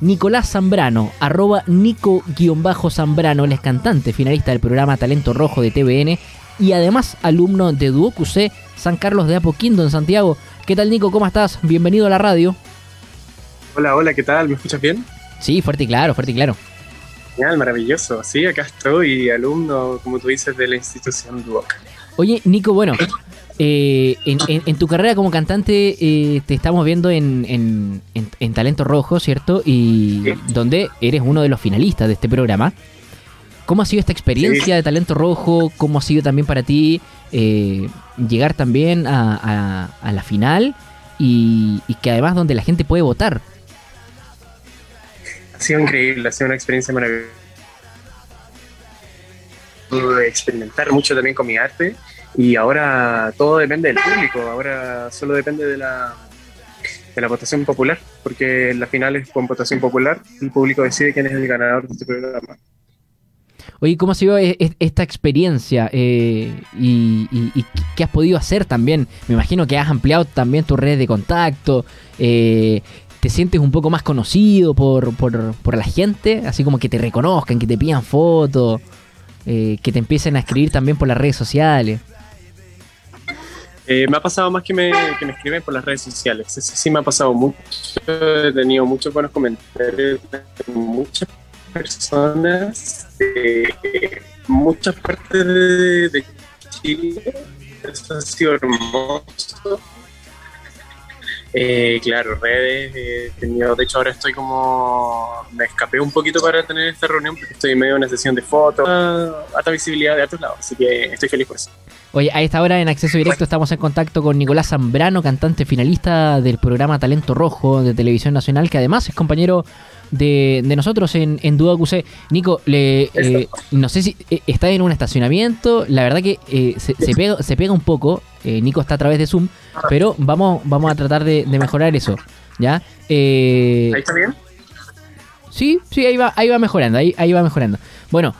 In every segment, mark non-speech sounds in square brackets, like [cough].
Nicolás Zambrano, arroba Nico-Zambrano, él es cantante, finalista del programa Talento Rojo de TVN y además alumno de Duoc San Carlos de Apoquindo en Santiago. ¿Qué tal Nico? ¿Cómo estás? Bienvenido a la radio. Hola, hola, ¿qué tal? ¿Me escuchas bien? Sí, fuerte y claro, fuerte y claro. Genial, maravilloso. Sí, acá estoy, alumno, como tú dices, de la institución Duoc. Oye, Nico, bueno, eh, en, tu carrera como cantante eh, te estamos viendo en, Talento Rojo, ¿cierto? Y donde eres uno de los finalistas de este programa. ¿Cómo ha sido esta experiencia de Talento Rojo? ¿Cómo ha sido también para ti eh, llegar también a, la final? Y, que además donde la gente puede votar. Ha sido increíble, ha sido una experiencia maravillosa. Pude experimentar mucho también con mi arte y ahora todo depende del público, ahora solo depende de la, de la votación popular, porque en la final es con votación popular, el público decide quién es el ganador de este programa. Oye, ¿cómo ha sido e, e, esta experiencia eh, y, qué has podido hacer también? Me imagino que has ampliado también tu red de contacto. Eh, ¿Te sientes un poco más conocido por, por, por, la gente? Así como que te reconozcan, que te pidan fotos, eh, que te empiecen a escribir también por las redes sociales. Eh, me ha pasado más que me, que me escriben por las redes sociales. Eso sí me ha pasado mucho. He tenido muchos buenos comentarios de muchas personas de muchas partes de, de Chile. Eso ha sido hermoso. Eh, claro, redes, he tenido, de hecho ahora estoy como, me escapé un poquito para tener esta reunión porque estoy en medio de una sesión de fotos, alta visibilidad de otros lados, así que estoy feliz por eso. Oye, a esta hora en Acceso Directo estamos en contacto con Nicolás Zambrano, cantante finalista del programa Talento Rojo de Televisión Nacional, que además es compañero de, nosotros en, en Duda QC. Nico, le, eh, no sé si eh, está en un estacionamiento, la verdad que se, [laughs] pega, se pega un poco, Nico está a través de Zoom, pero vamos, vamos a tratar de, mejorar eso. ¿Ya? Eh, ¿Ahí está bien? Sí, sí, ahí va, ahí va mejorando, ahí, ahí va mejorando. Bueno,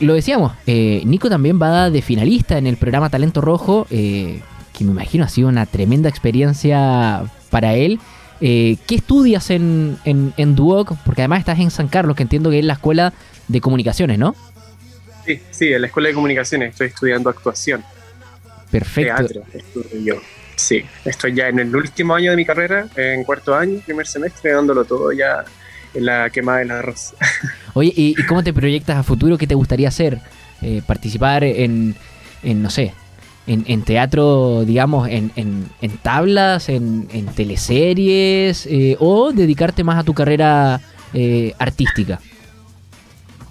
lo decíamos, eh, Nico también va de finalista en el programa Talento Rojo, eh, que me imagino ha sido una tremenda experiencia para él. ¿Qué estudias en, en, en, Duoc? Porque además estás en San Carlos, que entiendo que es la escuela de comunicaciones, ¿no? Sí, sí, en la escuela de comunicaciones estoy estudiando actuación. Perfecto. Teatro, estudio yo. Sí, estoy ya en el último año de mi carrera, en cuarto año, primer semestre, dándolo todo ya en la quemada del arroz. [laughs] Oye, ¿y, cómo te proyectas a futuro? ¿Qué te gustaría hacer? Eh, ¿Participar en, en, no sé, en, teatro, digamos, en, en tablas, en, teleseries, eh, o dedicarte más a tu carrera eh, artística?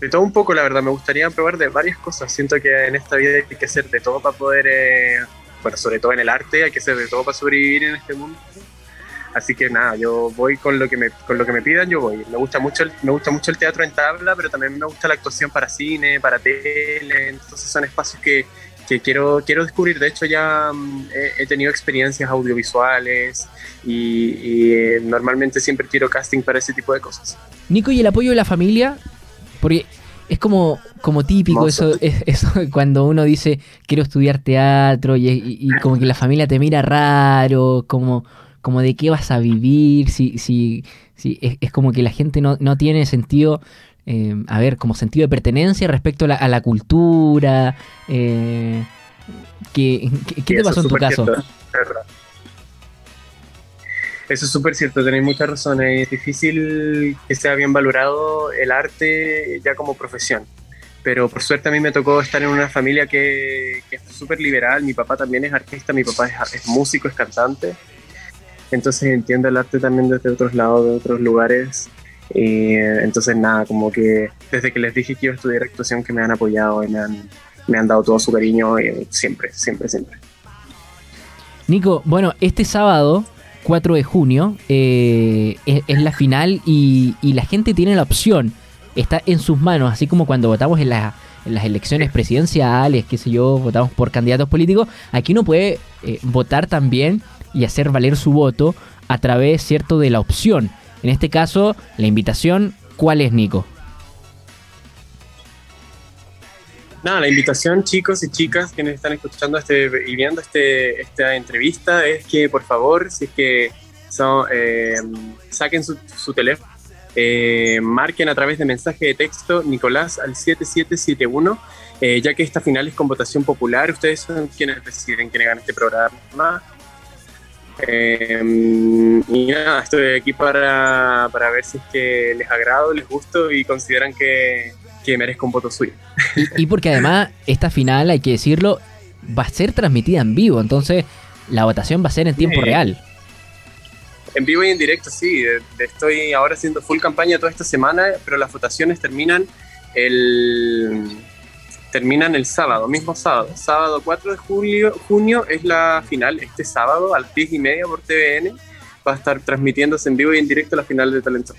De todo un poco, la verdad, me gustaría probar de varias cosas. Siento que en esta vida hay que hacer de todo para poder bueno, sobre todo en el arte, hay que ser de todo para sobrevivir en este mundo. Así que nada, yo voy con lo que me, con lo que me pidan, yo voy. Me gusta mucho el, me gusta mucho el teatro en tabla, pero también me gusta la actuación para cine, para tele, entonces son espacios que, quiero, quiero descubrir. De hecho, ya mm, he, tenido experiencias audiovisuales y, eh, normalmente siempre quiero casting para ese tipo de cosas. Nico, ¿y el apoyo de la familia? Porque es como, como típico eso, es, eso cuando uno dice quiero estudiar teatro y, como que la familia te mira raro, como, como de qué vas a vivir, si, si, si es, como que la gente no, no tiene sentido, eh, a ver, como sentido de pertenencia respecto a la, cultura. Eh, ¿Qué, qué, te pasó en tu caso? Eso es súper cierto, tenéis muchas razones. Es difícil que sea bien valorado el arte ya como profesión. Pero por suerte a mí me tocó estar en una familia que, que es súper liberal. Mi papá también es artista, mi papá es, músico, es cantante. Entonces entiendo el arte también desde otros lados, de otros lugares. Y entonces nada, como que desde que les dije que iba a estudiar actuación, que me han apoyado y me han, me han dado todo su cariño eh, siempre, siempre, siempre. Nico, bueno, este sábado 4 de junio eh, es, la final y, la gente tiene la opción, está en sus manos, así como cuando votamos en, las elecciones presidenciales, qué sé yo, votamos por candidatos políticos, aquí uno puede eh, votar también y hacer valer su voto a través, ¿cierto?, de la opción. En este caso, la invitación, ¿cuál es, Nico? Nada, la invitación, chicos y chicas que nos están escuchando este, y viendo este, esta entrevista, es que por favor, si es que son, eh, saquen su, teléfono eh, marquen a través de mensaje de texto Nicolás al 7771, eh, ya que esta final es con votación popular. Ustedes son quienes deciden quién gana este programa. Eh, y nada, estoy aquí para, para ver si es que les agrado, les gusto y consideran que, que merezco un voto suyo. Y, y porque además esta final, hay que decirlo, va a ser transmitida en vivo, entonces la votación va a ser en tiempo Sí. real. En vivo y en directo, sí. Estoy ahora haciendo full campaña toda esta semana, pero las votaciones terminan el terminan el sábado, mismo sábado. Sábado 4 de julio, junio es la final. Este sábado a las 10 y media por TVN va a estar transmitiéndose en vivo y en directo la final de Talento.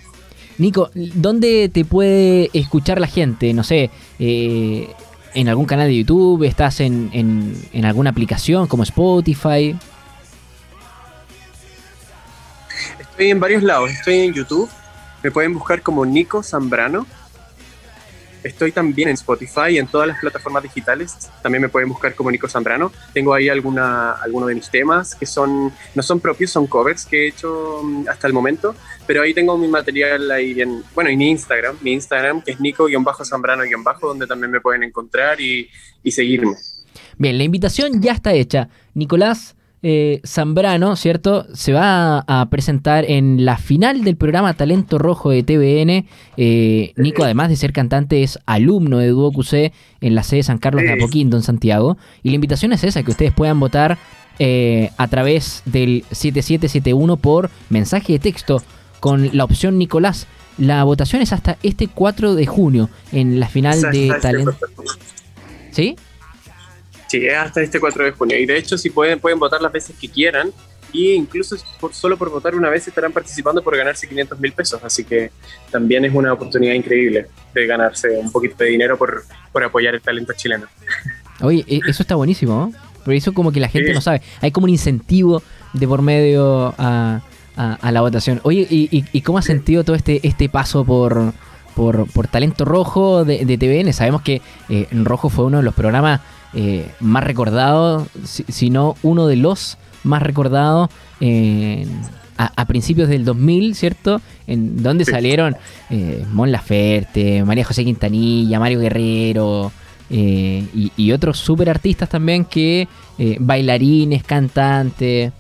Nico, ¿dónde te puede escuchar la gente? No sé, eh, en algún canal de YouTube, estás en, en- en alguna aplicación como Spotify. Estoy en varios lados. Estoy en YouTube. Me pueden buscar como Nico Zambrano. Estoy también en Spotify y en todas las plataformas digitales. También me pueden buscar como Nico Zambrano. Tengo ahí alguna, algunos de mis temas que son no son propios, son covers que he hecho mm, hasta el momento. Pero ahí tengo mi material ahí en, bueno, en Instagram. Mi Instagram que es Nico-Zambrano-Bajo, donde también me pueden encontrar y, y seguirme. Bien, la invitación ya está hecha. Nicolás eh, Zambrano, ¿cierto? Se va a presentar en la final del programa Talento Rojo de TVN. Eh, Nico, además de ser cantante, es alumno de Duo QC en la sede San Carlos de. Apoquindo, en Santiago. Y la invitación es esa, que ustedes puedan votar eh, a través del 7771 por mensaje de texto con la opción Nicolás. La votación es hasta este 4 de junio en la final de Talento. ¿Sí? Sí, es hasta este 4 de junio. Y de hecho, si pueden, pueden votar las veces que quieran. Y incluso por, solo por votar una vez estarán participando por ganarse 500 mil pesos. Así que también es una oportunidad increíble de ganarse un poquito de dinero por, por apoyar el talento chileno. Oye, e- eso está buenísimo, ¿no? Pero eso como que la gente Sí. no sabe. Hay como un incentivo de por medio a, a- a la votación. Oye, ¿y, y- y cómo has sentido todo este, este paso por, por, por Talento Rojo de, de TVN? Sabemos que eh, Rojo fue uno de los programas eh, más recordados, si, si no uno de los más recordados a, a principios del 2000, ¿cierto? En donde Sí. salieron eh, Mon Laferte, María José Quintanilla, Mario Guerrero, eh, y, y otros super artistas también que bailarines, cantantes.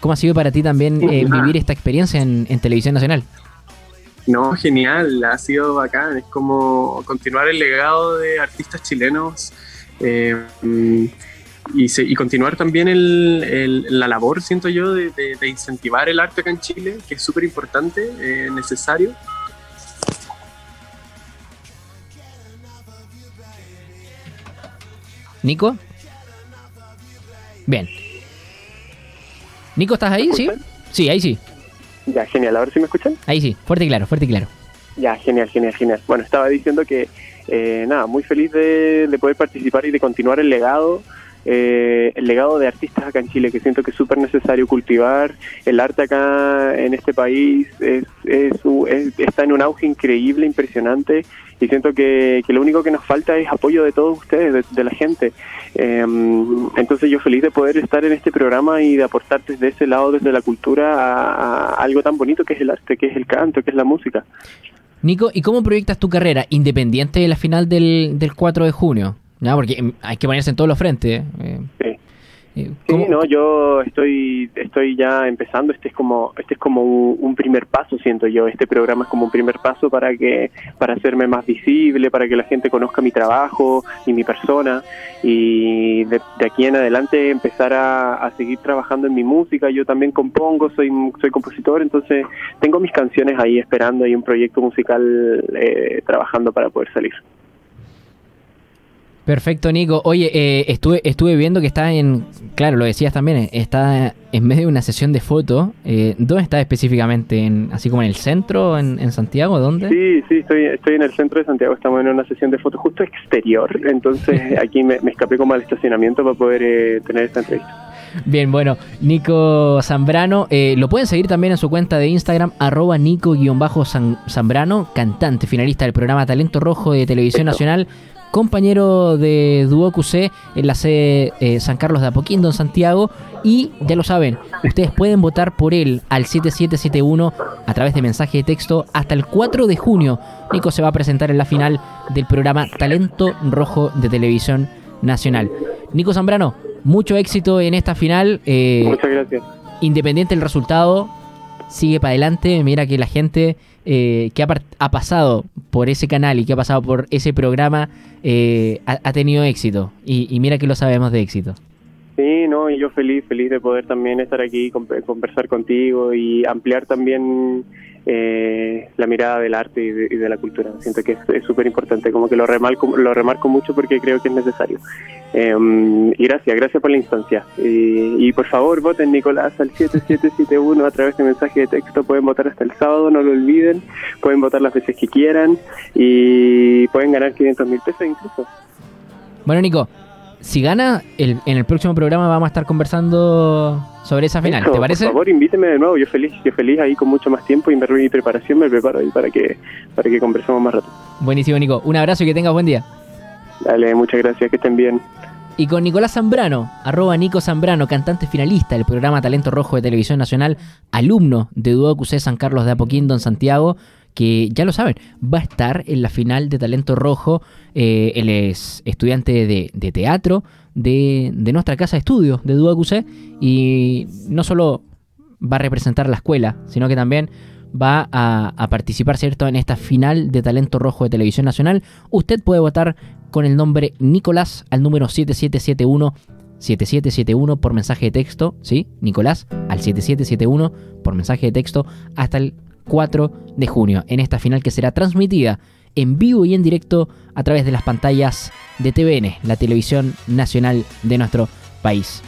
¿Cómo ha sido para ti también vivir esta experiencia en, en televisión nacional? No, genial, ha sido bacán. Es como continuar el legado de artistas chilenos eh, mm, y, se- y continuar también el- el- la labor, siento yo, de, de- de incentivar el arte acá en Chile, que es súper importante, eh, necesario. Nico. Bien. Nico, ¿estás ahí? ¿Me Sí. Sí, ahí sí. Ya, genial. ¿Ahora sí me escuchan? Ahí sí. Fuerte y claro, fuerte y claro. Ya, genial, genial, genial. Bueno, estaba diciendo que, eh, nada, muy feliz de, de poder participar y de continuar el legado, eh, el legado de artistas acá en Chile, que siento que es súper necesario cultivar. El arte acá en este país es, es, está en un auge increíble, impresionante, y siento que, que lo único que nos falta es apoyo de todos ustedes, de, de la gente. Eh, entonces yo feliz de poder estar en este programa y de aportar desde ese lado, desde la cultura, a algo tan bonito que es el arte, que es el canto, que es la música. Nico, ¿y cómo proyectas tu carrera independiente de la final del, del 4 de junio? ¿No? Porque mm, hay que ponerse en todos los frentes. eh, Sí. Eh, Sí, ¿cómo- no, yo estoy estoy ya empezando. Este es como este es como un, un primer paso, siento yo. Este programa es como un primer paso para que para hacerme más visible, para que la gente conozca mi trabajo y mi persona y de, de aquí en adelante empezar a, a seguir trabajando en mi música. Yo también compongo, soy soy compositor, entonces tengo mis canciones ahí esperando y un proyecto musical eh, trabajando para poder salir. Perfecto, Nico. Oye, eh, estuve, estuve viendo que está en. Claro, lo decías también, eh, está en medio de una sesión de fotos. Eh, ¿Dónde está específicamente? En, ¿Así como en el centro, en, en Santiago? ¿Dónde? Sí, sí, estoy, estoy en el centro de Santiago, estamos en una sesión de fotos justo exterior, entonces [laughs] aquí me, me escapé como al estacionamiento para poder eh, tener esta entrevista. Bien, bueno, Nico Zambrano, eh, lo pueden seguir también en su cuenta de Instagram, arroba Nico-Zambrano, cantante, finalista del programa Talento Rojo de Televisión Nacional. Compañero de Duo QC en la sede eh, San Carlos de Apoquindo en Santiago. Y ya lo saben, ustedes pueden votar por él al 7771 a través de mensaje de texto hasta el 4 de junio. Nico se va a presentar en la final del programa Talento Rojo de Televisión Nacional. Nico Zambrano, mucho éxito en esta final. Eh, Muchas gracias. Independiente del resultado, sigue para adelante. Mira que la gente eh, que ha, pasado por ese canal y que ha pasado por ese programa eh, ha, tenido éxito. Y, mira que lo sabemos de éxito. Sí, no, y yo feliz, feliz de poder también estar aquí, conversar contigo y ampliar también eh, la mirada del arte y de, la cultura. Siento que es súper importante, como que lo remarco, lo remarco mucho porque creo que es necesario. Em, y gracias, gracias por la instancia. Y, por favor, voten Nicolás al 7771 a través de mensaje de texto. Pueden votar hasta el sábado, no lo olviden. Pueden votar las veces que quieran y pueden ganar 500 mil pesos incluso. Bueno, Nico, si gana, el, en el próximo programa vamos a estar conversando sobre esa final, ¿te parece? Por favor, invíteme de nuevo, yo feliz, yo feliz ahí con mucho más tiempo y mi preparación me preparo ahí para que, para que conversemos más rato. Buenísimo, Nico. Un abrazo y que tengas buen día. Dale, muchas gracias, que estén bien. Y con Nicolás Zambrano, arroba Nico Zambrano, cantante finalista del programa Talento Rojo de Televisión Nacional, alumno de Duo QC San Carlos de Apoquindo en Santiago, que ya lo saben, va a estar en la final de Talento Rojo. Eh, él es estudiante de, teatro de, nuestra casa de estudio de QC y no solo va a representar la escuela, sino que también va a, a, participar, ¿cierto?, en esta final de Talento Rojo de Televisión Nacional. Usted puede votar con el nombre Nicolás al número 7771 7771 por mensaje de texto, ¿sí? Nicolás al 7771 por mensaje de texto hasta el 4 de junio en esta final que será transmitida en vivo y en directo a través de las pantallas de TVN, la televisión nacional de nuestro país.